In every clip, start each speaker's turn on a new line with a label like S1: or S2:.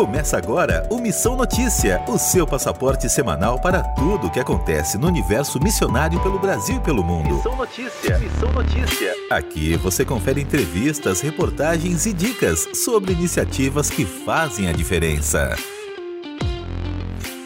S1: Começa agora o Missão Notícia, o seu passaporte semanal para tudo o que acontece no universo missionário pelo Brasil e pelo mundo.
S2: Missão Notícia, Missão Notícia.
S1: Aqui você confere entrevistas, reportagens e dicas sobre iniciativas que fazem a diferença.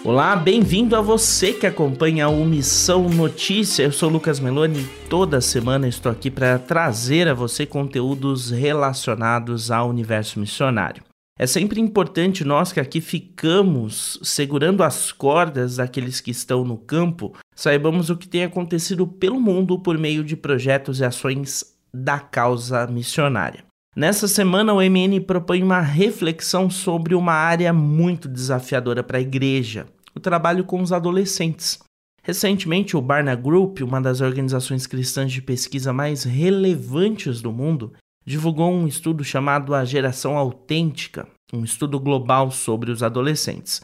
S3: Olá, bem-vindo a você que acompanha o Missão Notícia. Eu sou Lucas Meloni e toda semana estou aqui para trazer a você conteúdos relacionados ao universo missionário. É sempre importante nós que aqui ficamos segurando as cordas daqueles que estão no campo, saibamos o que tem acontecido pelo mundo por meio de projetos e ações da causa missionária. Nessa semana, o MN propõe uma reflexão sobre uma área muito desafiadora para a igreja: o trabalho com os adolescentes. Recentemente, o Barna Group, uma das organizações cristãs de pesquisa mais relevantes do mundo, divulgou um estudo chamado A Geração Autêntica, um estudo global sobre os adolescentes.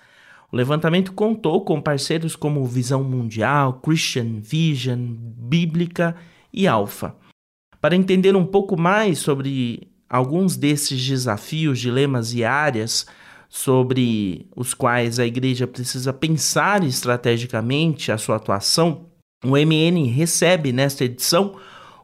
S3: O levantamento contou com parceiros como Visão Mundial, Christian Vision, Bíblica e Alpha. Para entender um pouco mais sobre alguns desses desafios, dilemas e áreas sobre os quais a igreja precisa pensar estrategicamente a sua atuação, o MN recebe nesta edição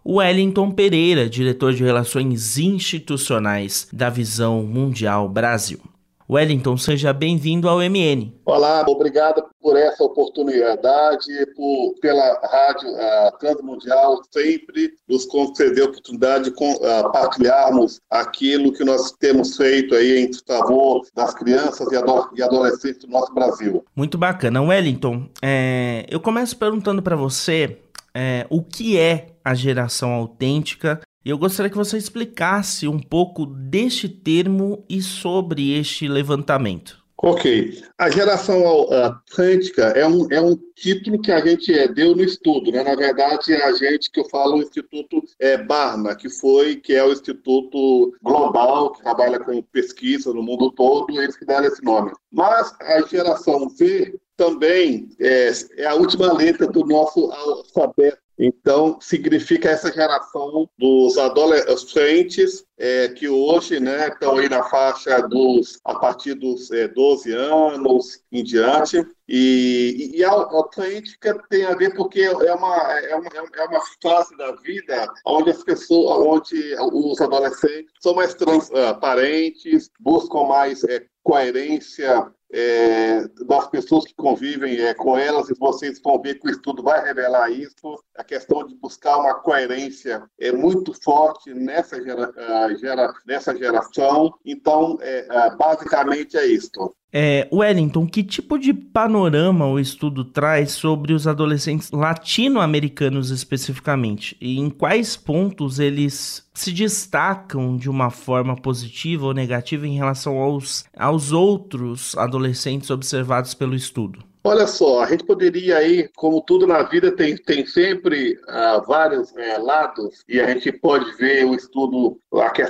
S3: Wellington Pereira, diretor de Relações Institucionais da Visão Mundial Brasil. Wellington, seja bem-vindo ao MN.
S4: Olá, obrigado por essa oportunidade, por, pela Rádio uh, Transmundial sempre nos conceder a oportunidade de uh, partilharmos aquilo que nós temos feito aí em favor das crianças e, ado e adolescentes do nosso Brasil.
S3: Muito bacana. Wellington, é, eu começo perguntando para você é, o que é a geração autêntica. E eu gostaria que você explicasse um pouco deste termo e sobre este levantamento.
S4: Ok. A geração autêntica é um, é um título que a gente é, deu no estudo, né? Na verdade, é a gente que eu falo o Instituto é, Barna, que foi, que é o Instituto Global, que trabalha com pesquisa no mundo todo, eles que deram esse nome. Mas a geração V também é, é a última letra do nosso alfabeto. Então, significa essa geração dos adolescentes é, que hoje né, estão aí na faixa dos, a partir dos é, 12 anos em diante. E, e a autêntica tem a ver porque é uma, é uma, é uma fase da vida onde as pessoas, onde os adolescentes são mais transparentes, buscam mais é, coerência é, das pessoas que convivem é, com elas, e vocês vão ver que o estudo vai revelar isso, a questão de buscar uma coerência é muito forte nessa, gera, uh, gera, nessa geração. Então, é, uh, basicamente é isso.
S3: É, Wellington, que tipo de panorama o estudo traz sobre os adolescentes latino-americanos especificamente? E em quais pontos eles se destacam de uma forma positiva ou negativa em relação aos, aos outros adolescentes observados pelo estudo?
S4: Olha só, a gente poderia aí, como tudo na vida, tem, tem sempre uh, vários uh, lados, e a gente pode ver o estudo,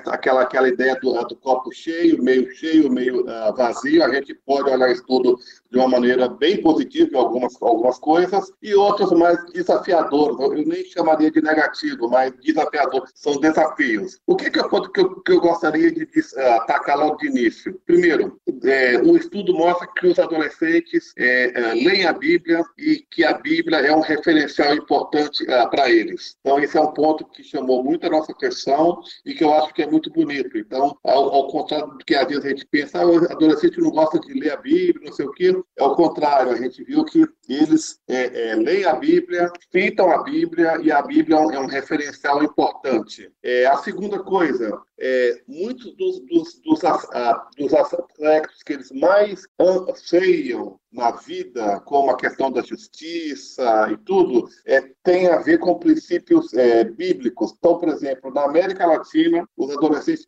S4: aquela, aquela ideia do, do copo cheio, meio cheio, meio uh, vazio, a gente pode olhar o estudo de uma maneira bem positiva em algumas, algumas coisas, e outras mais desafiadoras, eu nem chamaria de negativo, mas desafiador, são desafios. O que, que, eu, que, eu, que eu gostaria de atacar logo de início? Primeiro, é, o estudo mostra que os adolescentes é, leem a Bíblia e que a Bíblia é um referencial importante uh, para eles. Então, esse é um ponto que chamou muito a nossa atenção e que eu acho que é muito bonito. Então, ao, ao contrário do que às vezes a gente pensa, ah, o adolescente não gosta de ler a Bíblia, não sei o quê, é o contrário. A gente viu que eles é, é, leem a Bíblia, citam a Bíblia e a Bíblia é um referencial importante. É, a segunda coisa, é, muitos dos, dos, dos, ah, dos aspectos que eles mais anseiam na vida, como a questão da justiça e tudo, é, tem a ver com princípios é, bíblicos. Então, por exemplo, na América Latina, os adolescentes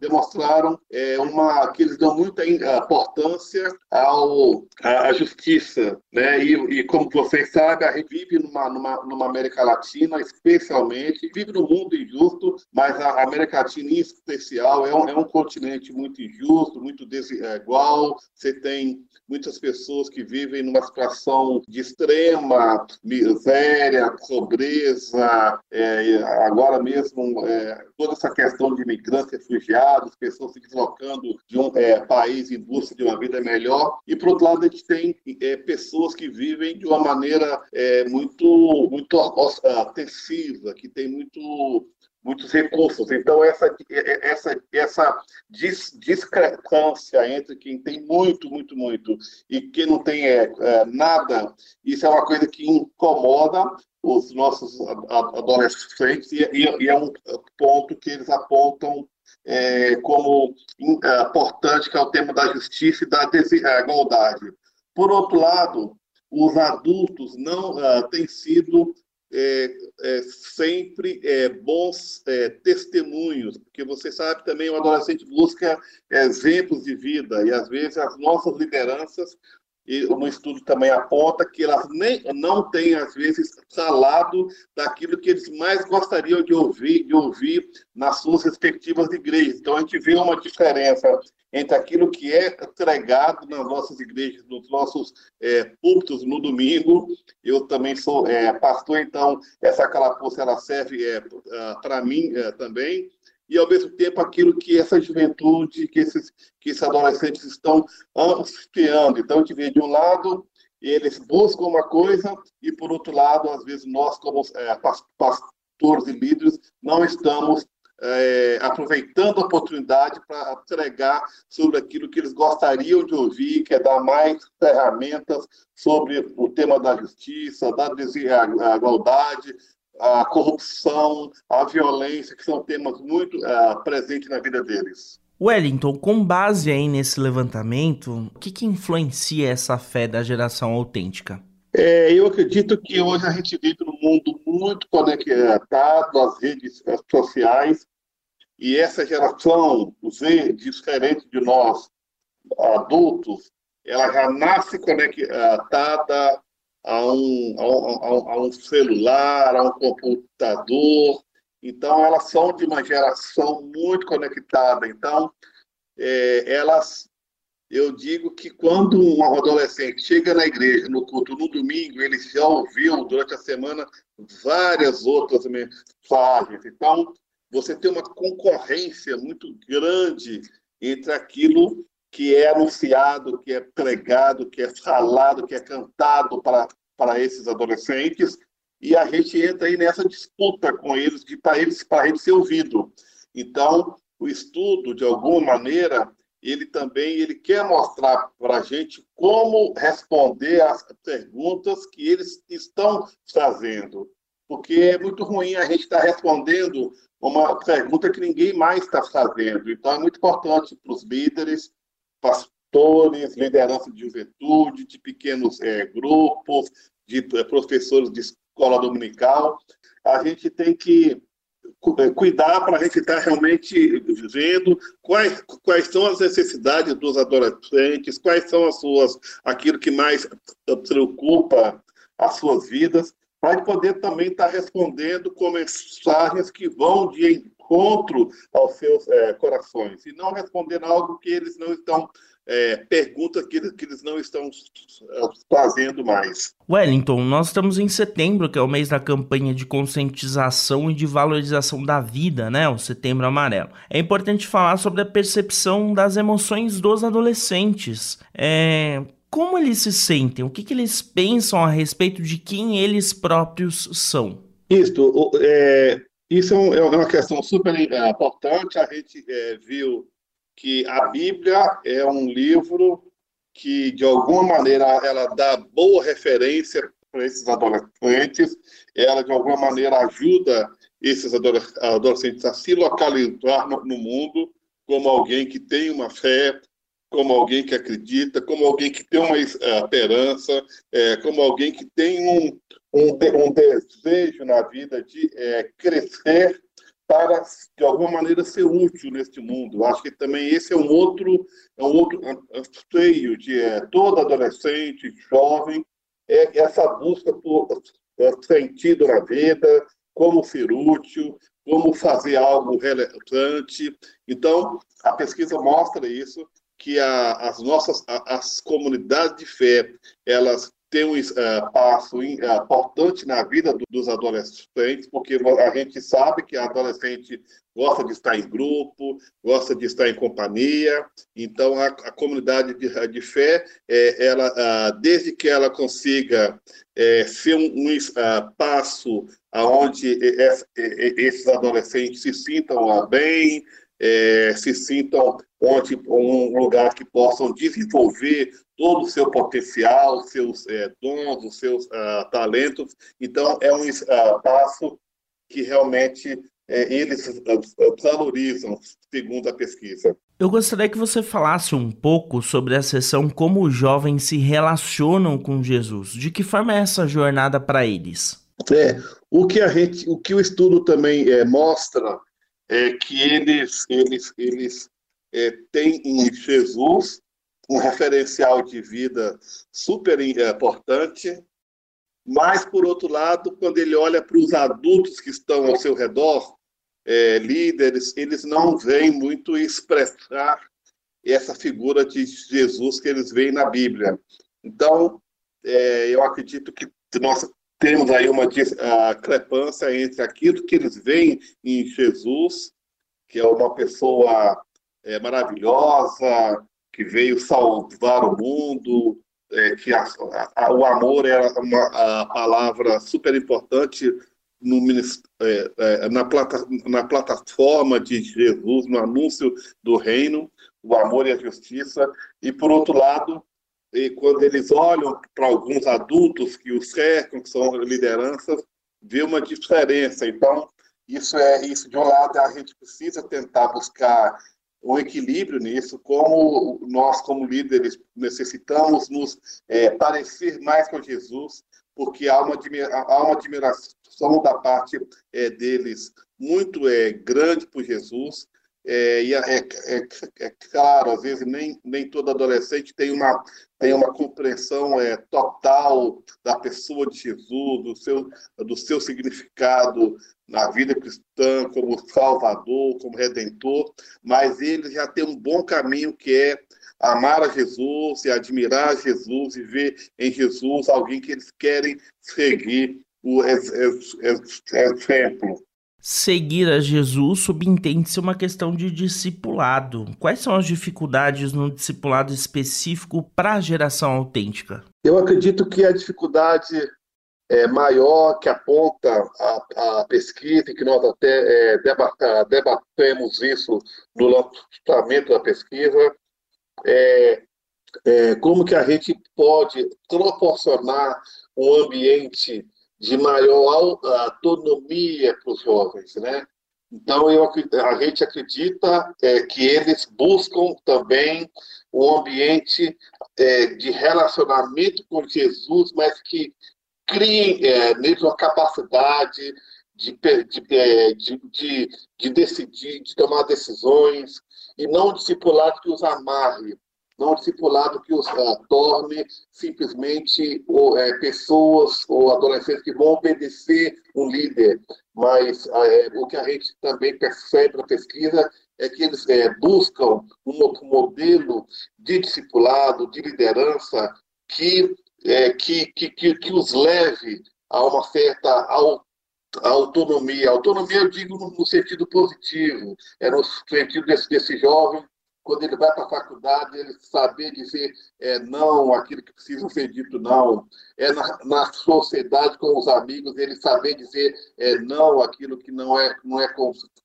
S4: demonstraram é, uma, que eles dão muita importância ao, à, justiça. Né? E, e, como vocês sabem, a gente vive numa, numa, numa América Latina, especialmente, vive no mundo injusto, mas a América Latina, em especial, é um, é um continente muito injusto, muito desigual. Você tem muitas pessoas que vivem numa situação de extrema miséria, pobreza, é, agora mesmo é, toda essa questão de imigrantes, refugiados, pessoas se deslocando de um é, país em busca de uma vida melhor. E, por outro lado, a gente tem é, pessoas que vivem de uma maneira é, muito, muito ostensiva, que tem muito muitos recursos. Então, essa, essa, essa discrepância entre quem tem muito, muito, muito e quem não tem é, é, nada, isso é uma coisa que incomoda os nossos adolescentes e, e, é um ponto que eles apontam é, como é, importante, que é o tema da justiça e da desigualdade. Por outro lado, os adultos não uh, têm sido é, é, sempre é, bons é, testemunhos, porque você sabe também o adolescente busca exemplos de vida e às vezes as nossas lideranças e no estudo também aponta que elas nem, não têm, às vezes, falado daquilo que eles mais gostariam de ouvir, de ouvir nas suas respectivas igrejas. Então, a gente vê uma diferença entre aquilo que é entregado nas nossas igrejas, nos nossos é, púlpitos no domingo. Eu também sou é, pastor, então essa calapuça ela serve é, para mim é, também e, ao mesmo tempo, aquilo que essa juventude, que esses, que esses adolescentes estão ansiando. Então, a gente vê, de um lado, eles buscam uma coisa, e, por outro lado, às vezes, nós, como é, pastores e líderes, não estamos é, aproveitando a oportunidade para entregar sobre aquilo que eles gostariam de ouvir, que é dar mais ferramentas sobre o tema da justiça, da desigualdade, a corrupção, a violência, que são temas muito uh, presentes na vida deles.
S3: Wellington, com base aí nesse levantamento, o que, que influencia essa fé da geração autêntica?
S4: É, eu acredito que hoje a gente vive num mundo muito conectado às redes sociais e essa geração Z, diferente de nós adultos, ela já nasce conectada a um, a um, a um celular, a um computador. Então, elas são de uma geração muito conectada. Então, é, elas, eu digo que quando um adolescente chega na igreja, no culto, no domingo, ele já ouviu durante a semana várias outras mensagens. Então, você tem uma concorrência muito grande entre aquilo que é anunciado, que é pregado, que é falado, que é cantado para, para esses adolescentes, e a gente entra aí nessa disputa com eles, de para eles, para eles ser ouvido. Então, o estudo, de alguma maneira, ele também ele quer mostrar para a gente como responder às perguntas que eles estão fazendo. Porque é muito ruim a gente estar tá respondendo uma pergunta que ninguém mais está fazendo. Então, é muito importante para os líderes, pastores, liderança de juventude, de pequenos é, grupos, de é, professores de escola dominical. A gente tem que é, cuidar para a gente estar realmente vendo quais, quais são as necessidades dos adolescentes, quais são as suas, aquilo que mais preocupa as suas vidas, para poder também estar respondendo com mensagens que vão de encontro aos seus é, corações e não responder algo que eles não estão é, pergunta que, que, eles não estão é, fazendo mais.
S3: Wellington, nós estamos em setembro, que é o mês da campanha de conscientização e de valorização da vida, né? O Setembro Amarelo. É importante falar sobre a percepção das emoções dos adolescentes. É, como eles se sentem? O que, que eles pensam a respeito de quem eles próprios são?
S4: Isso, é, isso é, é uma questão super é, importante. A gente é, viu que a Bíblia é um livro que, de alguma maneira, ela dá boa referência para esses adolescentes, ela, de alguma maneira, ajuda esses adolescentes a se localizar no mundo como alguém que tem uma fé, como alguém que acredita, como alguém que tem uma esperança, é, como alguém que tem um, um, um desejo na vida de é, crescer para, de alguma maneira, ser útil neste mundo. Acho que também esse é um outro, é um outro feio de é, todo adolescente, jovem, é essa busca por é, sentido na vida, como ser útil, como fazer algo relevante. Então, a pesquisa mostra isso, que a, as nossas a, as comunidades de fé, elas tem um uh, passo importante na vida do, dos adolescentes, porque a gente sabe que a adolescente gosta de estar em grupo, gosta de estar em companhia. Então, a, a comunidade de, de fé, é, ela, uh, desde que ela consiga é, ser um, um uh, passo aonde esses adolescentes se sintam bem, é, se sintam onde um lugar que possam desenvolver todo o seu potencial, seus é, dons, os seus uh, talentos. Então, é um espaço que realmente é, eles valorizam, segundo a pesquisa.
S3: Eu gostaria que você falasse um pouco sobre a sessão como os jovens se relacionam com Jesus. De que forma é essa jornada para eles?
S4: É, o que a gente, o que o estudo também é, mostra é que eles, eles, eles é, têm em Jesus um referencial de vida super importante, mas, por outro lado, quando ele olha para os adultos que estão ao seu redor, é, líderes, eles não veem muito expressar essa figura de Jesus que eles veem na Bíblia. Então, é, eu acredito que nós temos aí uma discrepância entre aquilo que eles veem em Jesus, que é uma pessoa é, maravilhosa, que veio salvar o mundo, é, que a, a, o amor é uma palavra super importante no, é, é, na, plata, na plataforma de Jesus, no anúncio do reino, o amor e a justiça, e por outro lado, e quando eles olham para alguns adultos que os cercam, que são lideranças, vê uma diferença. Então, isso é isso. De um lado, a gente precisa tentar buscar um equilíbrio nisso, como nós, como líderes, necessitamos nos é, parecer mais com Jesus, porque há uma, há uma admiração da parte é, deles muito é, grande por Jesus, é, e é, é, é, é, claro, às vezes nem, nem todo adolescente tem uma, tem uma compreensão é, total da pessoa de Jesus, do seu, do seu significado na vida cristã, como Salvador, como Redentor, mas ele já tem um bom caminho que é amar a Jesus e admirar Jesus e ver em Jesus alguém que eles querem seguir o exemplo
S3: seguir a Jesus subentende-se uma questão de discipulado. Quais são as dificuldades no discipulado específico para a geração autêntica?
S4: Eu acredito que a dificuldade é maior que aponta a, a pesquisa, e que nós até é, debatemos isso no lançamento da pesquisa, é, é como que a gente pode proporcionar um ambiente de maior autonomia para os jovens, né? Então, eu, a gente acredita é, que eles buscam também um ambiente é, de relacionamento com Jesus, mas que criem é, neles uma capacidade de, é, de, de, de decidir, de tomar decisões, e não discipulado que os amarre, não discipulado que os uh, torne simplesmente ou, é, pessoas ou adolescentes que vão obedecer um líder, mas uh, o que a gente também percebe na pesquisa é que eles é, buscam um, um modelo de discipulado, de liderança que, é, que, que, que, que os leve a uma certa autonomia. Autonomia eu digo no, sentido positivo, é no sentido desse, desse jovem quando ele vai para a faculdade, ele saber dizer é, não aquilo que precisa ser dito não. É na, na sociedade com os amigos, ele saber dizer é, não aquilo que não é, não é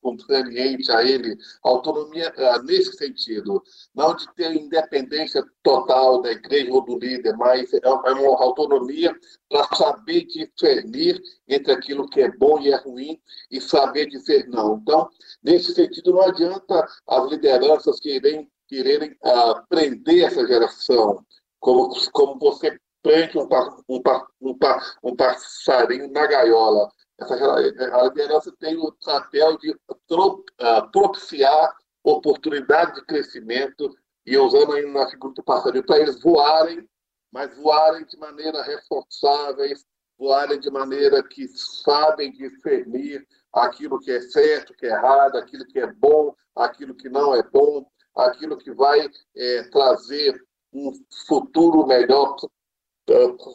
S4: conveniente a ele. Autonomia é, nesse sentido. Não de ter independência total da igreja ou do líder, mas é, é uma autonomia para saber discernir entre aquilo que é bom e é ruim e saber dizer não. Então, nesse sentido, não adianta as lideranças querem, quererem uh, prender essa geração, como, como você prende um, um, um, um passarinho na gaiola. Essa, a liderança tem o papel de uh, propiciar oportunidade de crescimento e usando aí na figura do passarinho para eles voarem mas voarem de maneira responsáveis, voarem de maneira que sabem discernir aquilo que é certo, que é errado, aquilo que é bom, aquilo que não é bom, aquilo que vai é, trazer um futuro melhor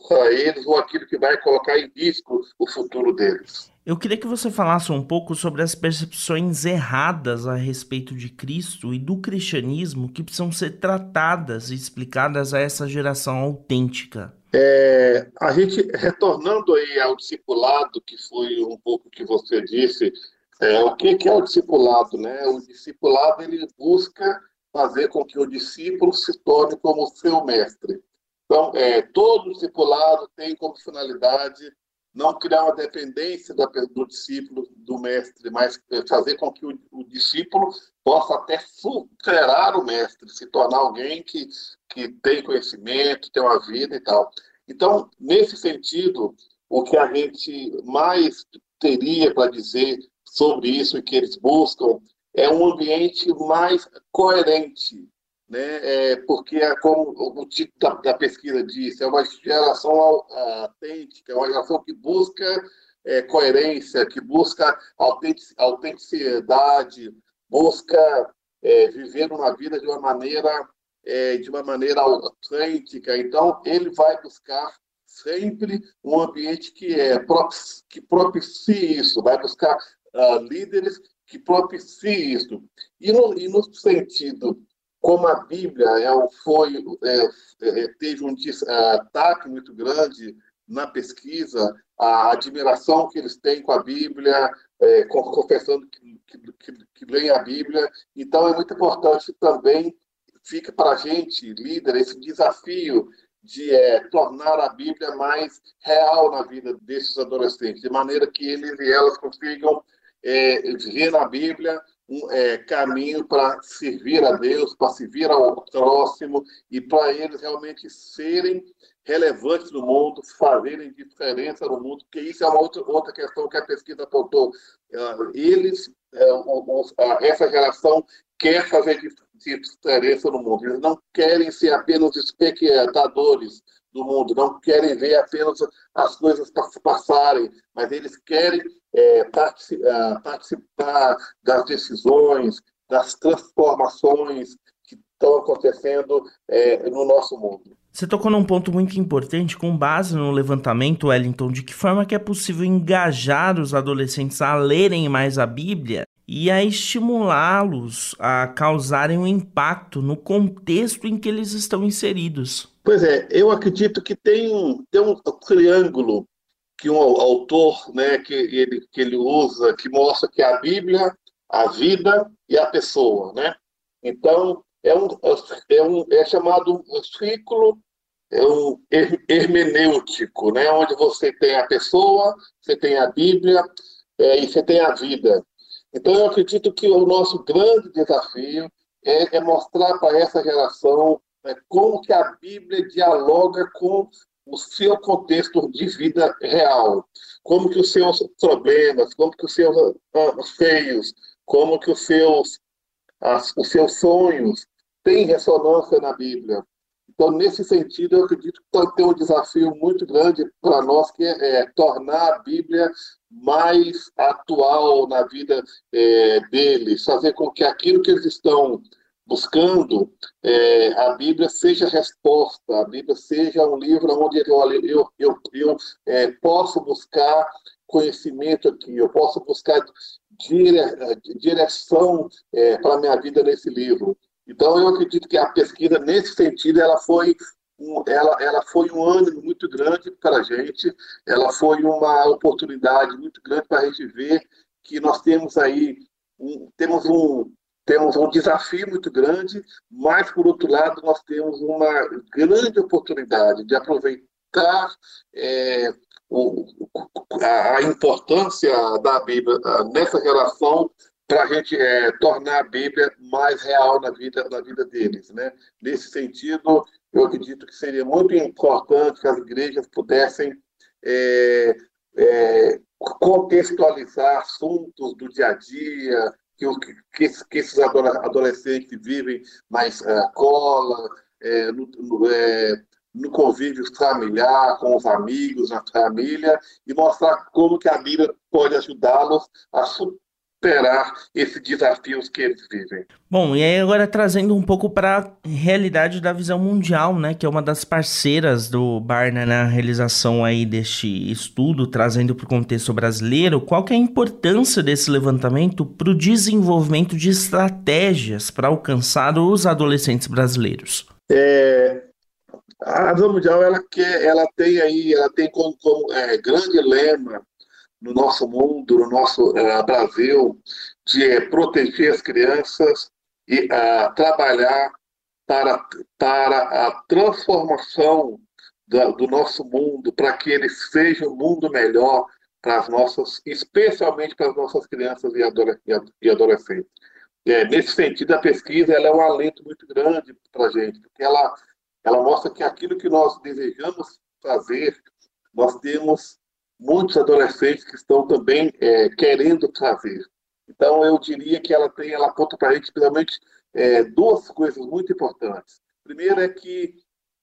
S4: para eles ou aquilo que vai colocar em risco o futuro deles.
S3: Eu queria que você falasse um pouco sobre as percepções erradas a respeito de Cristo e do cristianismo que precisam ser tratadas e explicadas a essa geração autêntica.
S4: É, a gente, retornando aí ao discipulado, que foi um pouco que você disse, é, o que, que é o discipulado? Né? O discipulado ele busca fazer com que o discípulo se torne como seu mestre. Então, é, todo discipulado tem como finalidade não criar uma dependência do discípulo do mestre, mas fazer com que o, o discípulo possa até superar o mestre, se tornar alguém que, que tem conhecimento, tem uma vida e tal. Então, nesse sentido, o que a gente mais teria para dizer sobre isso e que eles buscam é um ambiente mais coerente, né? É, porque é como o título da, da, pesquisa disse, é uma geração autêntica, é uma geração que busca é, coerência, que busca autenticidade, busca é, viver uma vida de uma maneira é, de uma maneira autêntica. Então, ele vai buscar sempre um ambiente que é que propicie isso, vai buscar uh, líderes que propiciem isso. E no, e no sentido como a Bíblia é, foi, é, é, teve um destaque muito grande na pesquisa, a admiração que eles têm com a Bíblia, é, confessando que, que, que leem a Bíblia. Então, é muito importante também, fica para a gente, líder, esse desafio de é, tornar a Bíblia mais real na vida desses adolescentes, de maneira que eles e elas consigam é, ver na Bíblia um é, caminho para servir a Deus, para servir ao próximo e para eles realmente serem relevantes no mundo, fazerem diferença no mundo, porque isso é uma outra, outra questão que a pesquisa apontou. Uh, eles, uh, essa geração quer fazer diferença no mundo, eles não querem ser apenas espectadores do mundo, não querem ver apenas as coisas passarem, mas eles querem é, participar das decisões, das transformações que estão acontecendo é, no nosso mundo.
S3: Você tocou num ponto muito importante, com base no levantamento, Wellington, de que forma que é possível engajar os adolescentes a lerem mais a Bíblia e a estimulá-los a causarem um impacto no contexto em que eles estão inseridos.
S4: Pois é, eu acredito que tem um, tem um triângulo que um autor, né, que ele, que ele usa, que mostra que a Bíblia, a vida e a pessoa, né? Então, é, um, é, um, é chamado um ciclo é um hermenêutico, né? onde você tem a pessoa, você tem a Bíblia é, e você tem a vida. Então, eu acredito que o nosso grande desafio é, é mostrar para essa geração né, como que a Bíblia dialoga com o seu contexto de vida real, como que os seus problemas, como que os seus uh, feios, como que os seus, as, os seus sonhos têm ressonância na Bíblia. Então, nesse sentido, eu acredito que tem um desafio muito grande para nós, que é, é, tornar a Bíblia mais atual na vida é, deles, fazer com que aquilo que eles estão buscando é, a Bíblia seja resposta, a Bíblia seja um livro onde eu, eu, eu, é, posso buscar conhecimento aqui, eu posso buscar dire, direção é, para a minha vida nesse livro. Então, eu acredito que a pesquisa, nesse sentido, ela foi um, ela, ela foi um ânimo muito grande para a gente, ela foi uma oportunidade muito grande para a gente ver que nós temos aí um, temos um, temos um desafio muito grande, mas, por outro lado, nós temos uma grande oportunidade de aproveitar é, o, a, importância da Bíblia nessa relação para a gente é, tornar a Bíblia mais real na vida, na vida deles. Né? Nesse sentido, eu acredito que seria muito importante que as igrejas pudessem é, é, contextualizar assuntos do dia a dia, que, que, que esses adolescentes vivem na escola, é, no, no, é, no, convívio familiar, com os amigos, na família, e mostrar como que a Bíblia pode ajudá-los a superar esses desafios que eles vivem.
S3: Bom, e aí agora trazendo um pouco para a realidade da visão mundial, né, que é uma das parceiras do Barna na realização aí deste estudo, trazendo para o contexto brasileiro, qual que é a importância desse levantamento para o desenvolvimento de estratégias para alcançar os adolescentes brasileiros?
S4: É, a visão mundial ela quer, ela tem aí, ela tem como, como é, grande lema no nosso mundo, no nosso uh, Brasil, de proteger as crianças e uh, trabalhar para, para a transformação da, do nosso mundo, para que ele seja um mundo melhor para as nossas, especialmente para as nossas crianças e adolescentes. É, nesse sentido, a pesquisa ela é um alento muito grande para a gente, porque ela, ela mostra que aquilo que nós desejamos fazer, nós temos muitos adolescentes que estão também é, querendo trazer. Então, eu diria que ela tem, ela aponta para a gente, principalmente, é, duas coisas muito importantes. Primeiro é que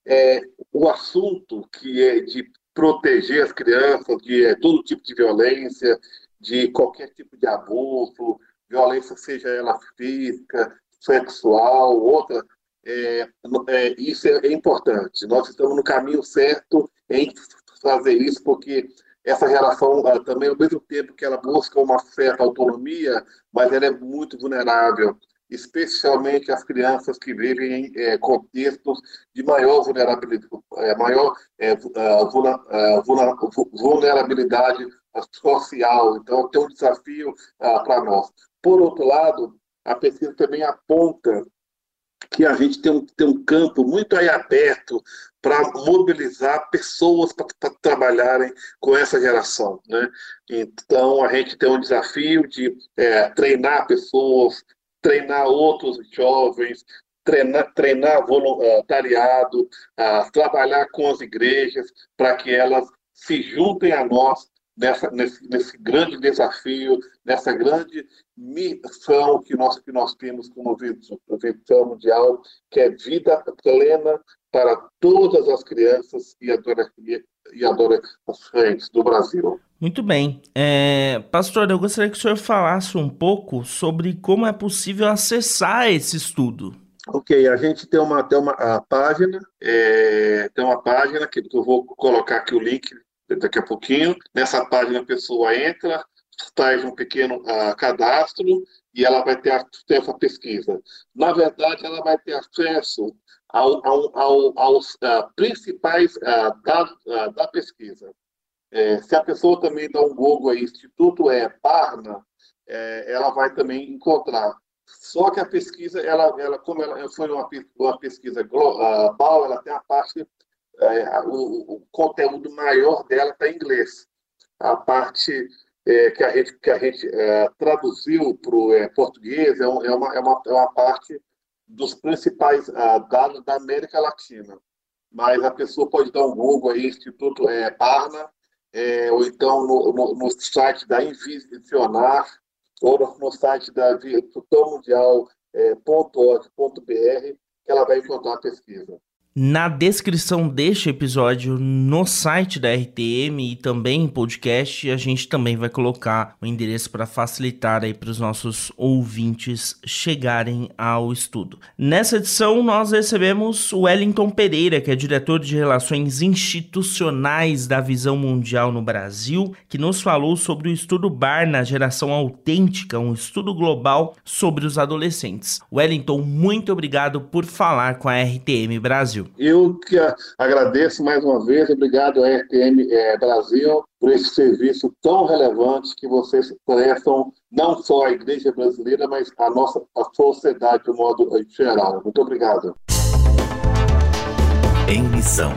S4: é, o assunto que é de proteger as crianças de é, todo tipo de violência, de qualquer tipo de abuso, violência seja ela física, sexual, outra, é, é, isso é, é importante. Nós estamos no caminho certo em fazer isso, porque essa geração também, ao mesmo tempo que ela busca uma certa autonomia, mas ela é muito vulnerável, especialmente as crianças que vivem em é, contextos de maior vulnerabilidade, é, maior é, vulnerabilidade social. Então, tem um desafio para nós. Por outro lado, a pesquisa também aponta que a gente tem um, tem um campo muito aí aberto para mobilizar pessoas para trabalharem com essa geração. Né? Então, a gente tem um desafio de é, treinar pessoas, treinar outros jovens, treinar, treinar voluntariado, uh, trabalhar com as igrejas para que elas se juntem a nós nessa, nesse, nesse grande desafio, nessa grande missão que nós, que nós temos como visão mundial, que é vida plena para todas as crianças e adolescentes do Brasil.
S3: Muito bem. É, pastor, eu gostaria que o senhor falasse um pouco sobre como é possível acessar esse estudo.
S4: Ok, a gente tem uma, tem uma página, é, tem uma página que eu vou colocar aqui o link daqui a pouquinho. Nessa página a pessoa entra, faz um pequeno uh, cadastro e ela vai ter acesso à pesquisa. Na verdade, ela vai ter acesso ao, ao, ao, aos uh, principais uh, dados da pesquisa. É, se a pessoa também dá um Google aí, Instituto é Parna, é, ela vai também encontrar. Só que a pesquisa, ela, ela como ela foi uma, uma pesquisa global, ela tem a parte é, o, o, conteúdo maior dela está em inglês. A parte é, que a gente, que a gente é, traduziu para o é, português é, um, é, uma, é, uma, é uma parte dos principais uh, dados da América Latina. Mas a pessoa pode dar um Google aí, Instituto Parna, ou então no, no, no, site da Invisionar, ou no, no site da Instituto Mundial.org.br, que ela vai encontrar a pesquisa.
S3: Na descrição deste episódio, no site da RTM e também em podcast, a gente também vai colocar o endereço para facilitar aí para os nossos ouvintes chegarem ao estudo. Nessa edição, nós recebemos o Wellington Pereira, que é diretor de Relações Institucionais da Visão Mundial no Brasil, que nos falou sobre o estudo BAR na geração autêntica, um estudo global sobre os adolescentes. Wellington, muito obrigado por falar com a RTM Brasil. Brasil.
S4: Eu que agradeço mais uma vez, obrigado à RTM é, Brasil por esse serviço tão relevante que vocês prestam não só à igreja brasileira, mas à nossa à sociedade de modo geral. Muito obrigado.
S3: Em missão.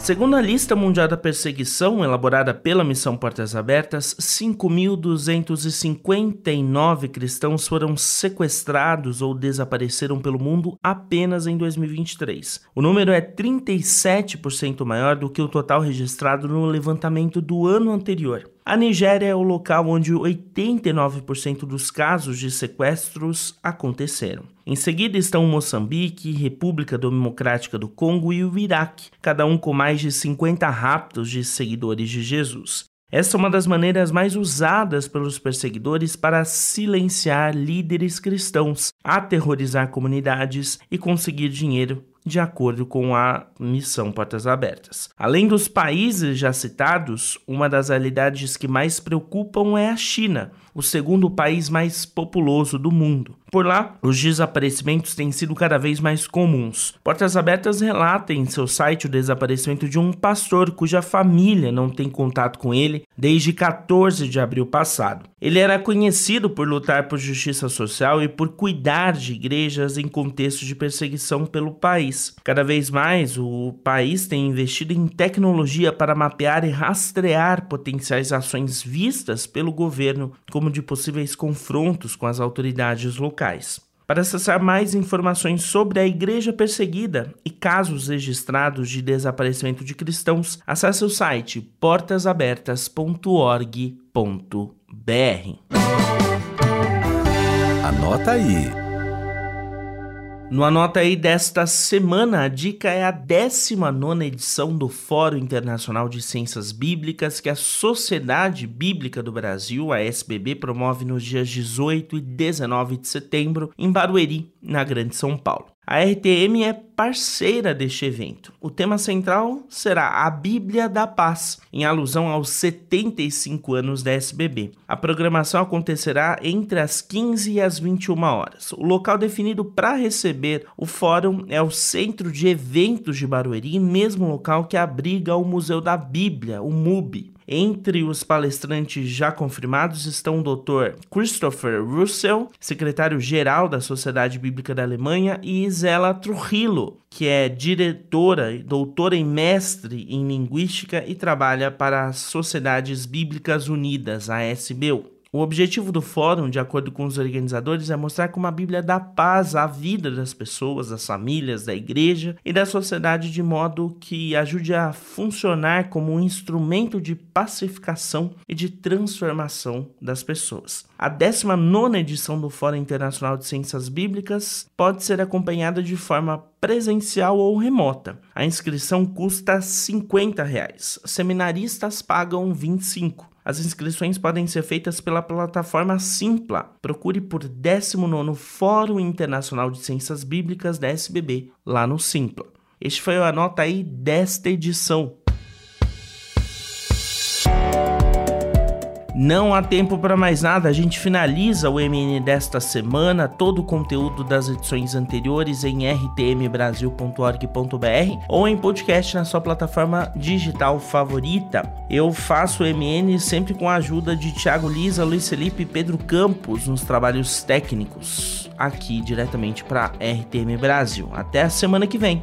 S3: Segundo a lista mundial da perseguição, elaborada pela Missão Portas Abertas, 5.259 cristãos foram sequestrados ou desapareceram pelo mundo apenas em 2023. O número é 37% maior do que o total registrado no levantamento do ano anterior. A Nigéria é o local onde 89% dos casos de sequestros aconteceram. Em seguida estão Moçambique, República Democrática do Congo e o Iraque, cada um com mais de 50 raptos de seguidores de Jesus. Essa é uma das maneiras mais usadas pelos perseguidores para silenciar líderes cristãos, aterrorizar comunidades e conseguir dinheiro de acordo com a missão Portas Abertas. Além dos países já citados, uma das realidades que mais preocupam é a China, o segundo país mais populoso do mundo. Por lá, os desaparecimentos têm sido cada vez mais comuns. Portas Abertas relata em seu site o desaparecimento de um pastor cuja família não tem contato com ele desde 14 de abril passado. Ele era conhecido por lutar por justiça social e por cuidar de igrejas em contexto de perseguição pelo país. Cada vez mais, o país tem investido em tecnologia para mapear e rastrear potenciais ações vistas pelo governo como de possíveis confrontos com as autoridades locais. Para acessar mais informações sobre a igreja perseguida e casos registrados de desaparecimento de cristãos, acesse o site portasabertas.org.br.
S1: Anota aí.
S3: No Anota aí desta semana, a dica é a 19 edição do Fórum Internacional de Ciências Bíblicas que a Sociedade Bíblica do Brasil, a SBB, promove nos dias 18 e 19 de setembro em Barueri, na Grande São Paulo. A RTM é parceira deste evento. O tema central será a Bíblia da Paz, em alusão aos 75 anos da SBB. A programação acontecerá entre as 15 e as 21 horas. O local definido para receber o fórum é o Centro de Eventos de Barueri, mesmo local que abriga o Museu da Bíblia, o MUBI. Entre os palestrantes já confirmados estão o Dr. Christopher Russell, secretário-geral da Sociedade Bíblica da Alemanha, e Isela Trujillo, que é diretora, doutora e mestre em linguística e trabalha para as Sociedades Bíblicas Unidas, a SBU. O objetivo do fórum, de acordo com os organizadores, é mostrar como a Bíblia dá paz à vida das pessoas, das famílias, da igreja e da sociedade de modo que ajude a funcionar como um instrumento de pacificação e de transformação das pessoas. A 19 edição do Fórum Internacional de Ciências Bíblicas pode ser acompanhada de forma presencial ou remota. A inscrição custa 50 reais. Seminaristas pagam 25. As inscrições podem ser feitas pela plataforma Simpla. Procure por 19 Fórum Internacional de Ciências Bíblicas da SBB, lá no Simpla. Este foi o Anota aí desta edição. Não há tempo para mais nada, a gente finaliza o MN desta semana, todo o conteúdo das edições anteriores em rtmbrasil.org.br ou em podcast na sua plataforma digital favorita. Eu faço o MN sempre com a ajuda de Thiago Lisa, Luiz Felipe e Pedro Campos nos trabalhos técnicos, aqui diretamente para RTM Brasil. Até a semana que vem.